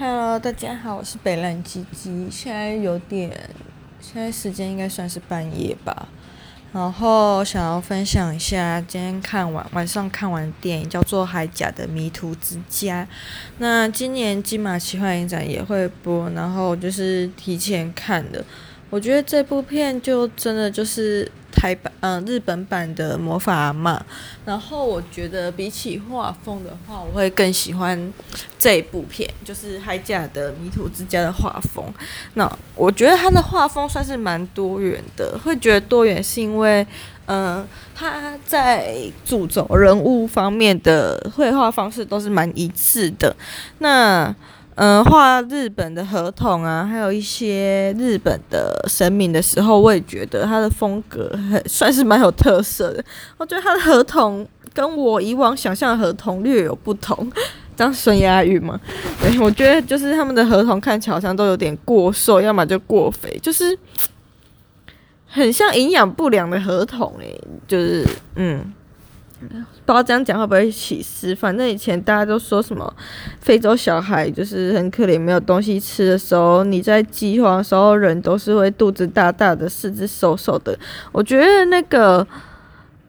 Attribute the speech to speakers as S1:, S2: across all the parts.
S1: Hello，大家好，我是北烂鸡鸡。现在有点，现在时间应该算是半夜吧。然后想要分享一下今天看完晚上看完电影，叫做《海甲的迷途之家》。那今年金马奇幻影展也会播，然后就是提前看的。我觉得这部片就真的就是。台版嗯，日本版的魔法阿嬷，然后我觉得比起画风的话，我会更喜欢这一部片，就是海甲的迷途之家的画风。那我觉得他的画风算是蛮多元的，会觉得多元是因为，嗯，他在主轴人物方面的绘画方式都是蛮一致的。那嗯，画日本的合同啊，还有一些日本的神明的时候，我也觉得他的风格很算是蛮有特色的。我觉得他的合同跟我以往想象的合同略有不同，这样算押韵吗？对，我觉得就是他们的合同看起来好像都有点过瘦，要么就过肥，就是很像营养不良的合同诶，就是嗯。不知道这样讲会不会起司？反正以前大家都说什么非洲小孩就是很可怜，没有东西吃的时候，你在饥荒的时候，人都是会肚子大大的，四肢瘦瘦的。我觉得那个，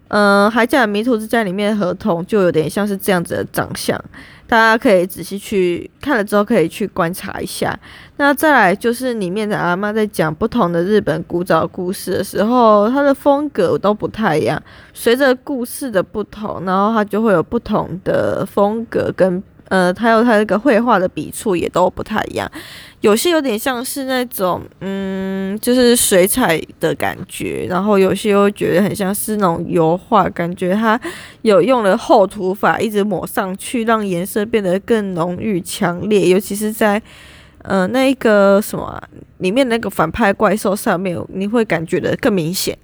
S1: 嗯、呃，海角迷途之家里面的合同就有点像是这样子的长相。大家可以仔细去看了之后，可以去观察一下。那再来就是里面的阿妈在讲不同的日本古早故事的时候，它的风格都不太一样。随着故事的不同，然后它就会有不同的风格跟。呃，还有他那个绘画的笔触也都不太一样，有些有点像是那种，嗯，就是水彩的感觉，然后有些又觉得很像是那种油画，感觉他有用了厚涂法，一直抹上去，让颜色变得更浓郁、强烈，尤其是在，呃，那个什么、里面那个反派怪兽上面，你会感觉的更明显。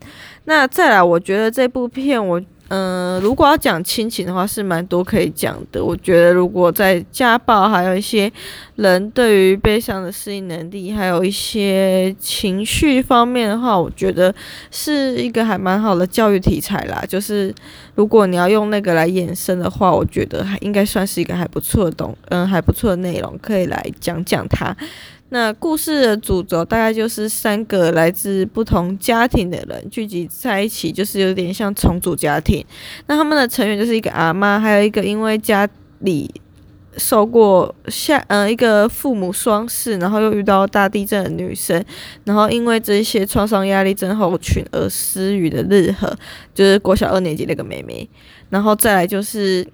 S1: 那再来，我觉得这部片我。嗯，如果要讲亲情的话，是蛮多可以讲的。我觉得，如果在家暴，还有一些人对于悲伤的适应能力，还有一些情绪方面的话，我觉得是一个还蛮好的教育题材啦。就是如果你要用那个来衍生的话，我觉得还应该算是一个还不错的东，嗯，还不错的内容，可以来讲讲它。那故事的主轴大概就是三个来自不同家庭的人聚集在一起，就是有点像重组家庭。那他们的成员就是一个阿妈，还有一个因为家里受过下呃一个父母双逝，然后又遇到大地震的女生，然后因为这些创伤压力症候群而失语的日和，就是国小二年级那个妹妹。然后再来就是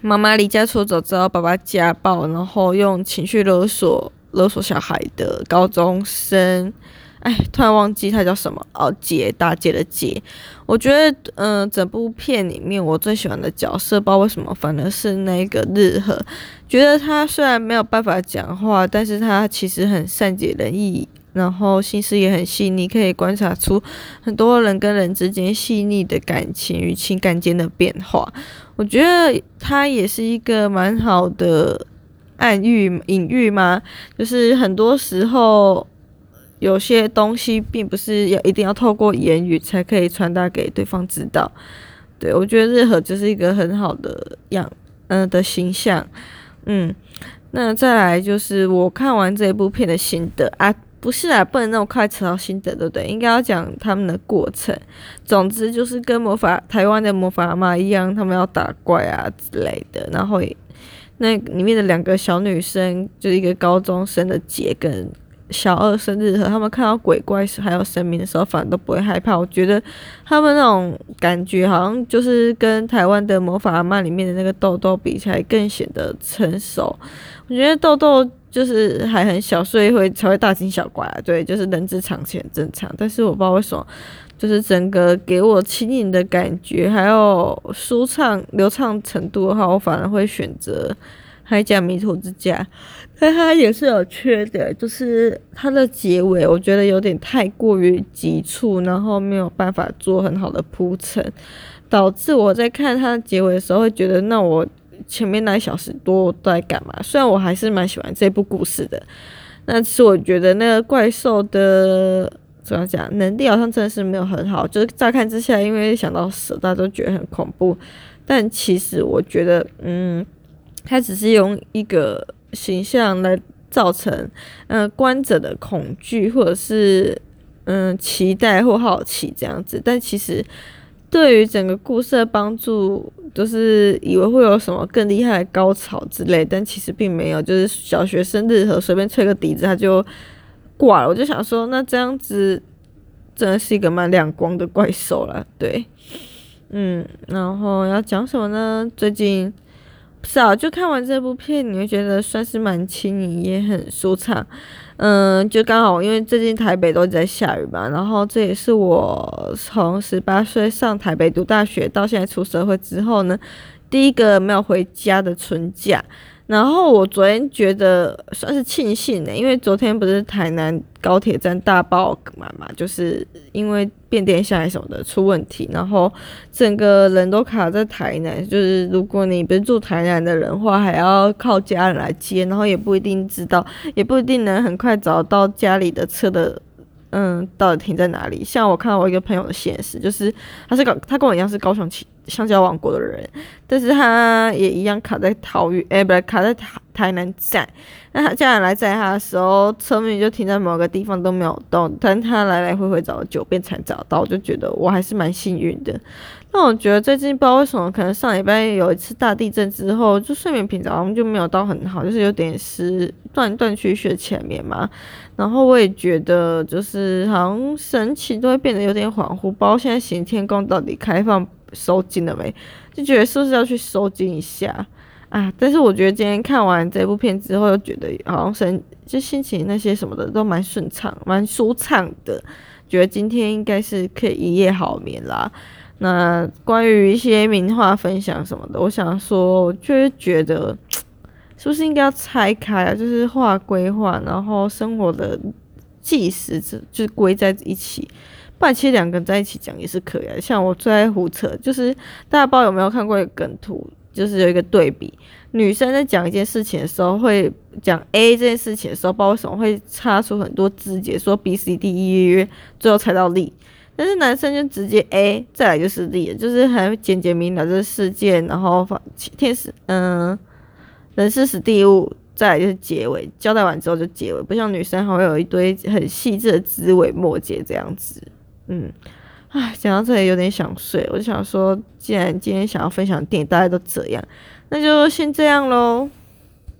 S1: 妈妈离家出走之后，爸爸家暴，然后用情绪勒索。勒索小孩的高中生，哎，突然忘记他叫什么哦，姐，大姐的姐。我觉得，嗯、整部片里面我最喜欢的角色，不知道为什么，反而是那个日和。觉得他虽然没有办法讲话，但是他其实很善解人意，然后心思也很细腻，可以观察出很多人跟人之间细腻的感情与情感间的变化。我觉得他也是一个蛮好的。暗喻、隐喻吗？就是很多时候，有些东西并不是要一定要透过言语才可以传达给对方知道。对，我觉得日和就是一个很好的样，嗯、呃、的形象。嗯，那再来就是我看完这一部片的心得啊，不是啊，不能那么快扯到心得，对不对？应该要讲他们的过程。总之就是跟魔法台湾的魔法阿嬷一样，他们要打怪啊之类的，然后。那里面的两个小女生，就是一个高中生的姐跟小二生日和他们看到鬼怪还有神明的时候，反而都不会害怕。我觉得他们那种感觉，好像就是跟台湾的魔法阿嬷里面的那个豆豆比起来，更显得成熟。我觉得豆豆就是还很小，所以会才会大惊小怪啊。对，就是人之常情，正常。但是我不知道为什么。就是整个给我轻盈的感觉，还有舒畅流畅程度的话，我反而会选择《海甲迷途之家》，但它也是有缺点，就是它的结尾我觉得有点太过于急促，然后没有办法做很好的铺陈，导致我在看它的结尾的时候会觉得，那我前面那一小时多都在干嘛？虽然我还是蛮喜欢这部故事的，但是我觉得那个怪兽的。怎么讲？能力好像真的是没有很好，就是乍看之下，因为想到蛇，大家都觉得很恐怖。但其实我觉得，嗯，他只是用一个形象来造成嗯、观者的恐惧或者是嗯、期待或好奇这样子，但其实对于整个故事的帮助，就是以为会有什么更厉害的高潮之类，但其实并没有，就是小学生日和随便吹个笛子他就挂了。我就想说，那这样子真的是一个蛮亮光的怪兽了，对。嗯，然后要讲什么呢？最近不是啊，就看完这部片，你会觉得算是蛮轻盈，也很舒畅。嗯，就刚好因为最近台北都在下雨嘛，然后这也是我从十八岁上台北读大学到现在出社会之后呢，第一个没有回家的春假。然后我昨天觉得算是庆幸的，因为昨天不是台南高铁站大爆满嘛，就是因为变电箱什么的出问题，然后整个人都卡在台南。就是如果你不是住台南的人话，还要靠家人来接，然后也不一定知道，也不一定能很快找到家里的车的。嗯，到底停在哪里？像我看到我一个朋友的现实，就是他是高，他跟我一样是高雄香蕉王国的人，但是他也一样卡在桃园，哎、不是卡在台台南站。那他家人来载他的时候，车明明就停在某个地方都没有动，但他来来回回找了九遍才找到，就觉得我还是蛮幸运的。那我觉得最近不知道为什么，可能上礼拜有一次大地震之后，就睡眠品质好像就没有到很好，就是有点失断断续续的前面嘛。然后我也觉得就是好像神奇都会变得有点恍惚，包括现在行天宫到底开放收惊了没？就觉得是不是要去收惊一下啊？但是我觉得今天看完这部片之后，又觉得好像神就心情那些什么的都蛮顺畅、蛮舒畅的，觉得今天应该是可以一夜好眠啦。那关于一些名画分享什么的，我想说，我就是觉得，是不是应该要拆开啊？就是画归画，然后生活的纪实就归在一起，不然其实两个人在一起讲也是可以的。像我最爱胡扯，就是大家不知道有没有看过一个梗图，就是有一个对比，女生在讲一件事情的时候，会讲 A 这件事情的时候，不知道为什么会插出很多枝节，说 B C D E 最后猜到 Z。但是男生就直接 A，再来就是 D，就是很简洁明了这个事件，然后放天使，嗯，人事时地物，再来就是结尾，交代完之后就结尾，不像女生还会有一堆很细致的枝尾末节这样子。嗯，唉，讲到这里有点想睡，我就想说，既然今天想要分享电影大家都这样，那就先这样喽。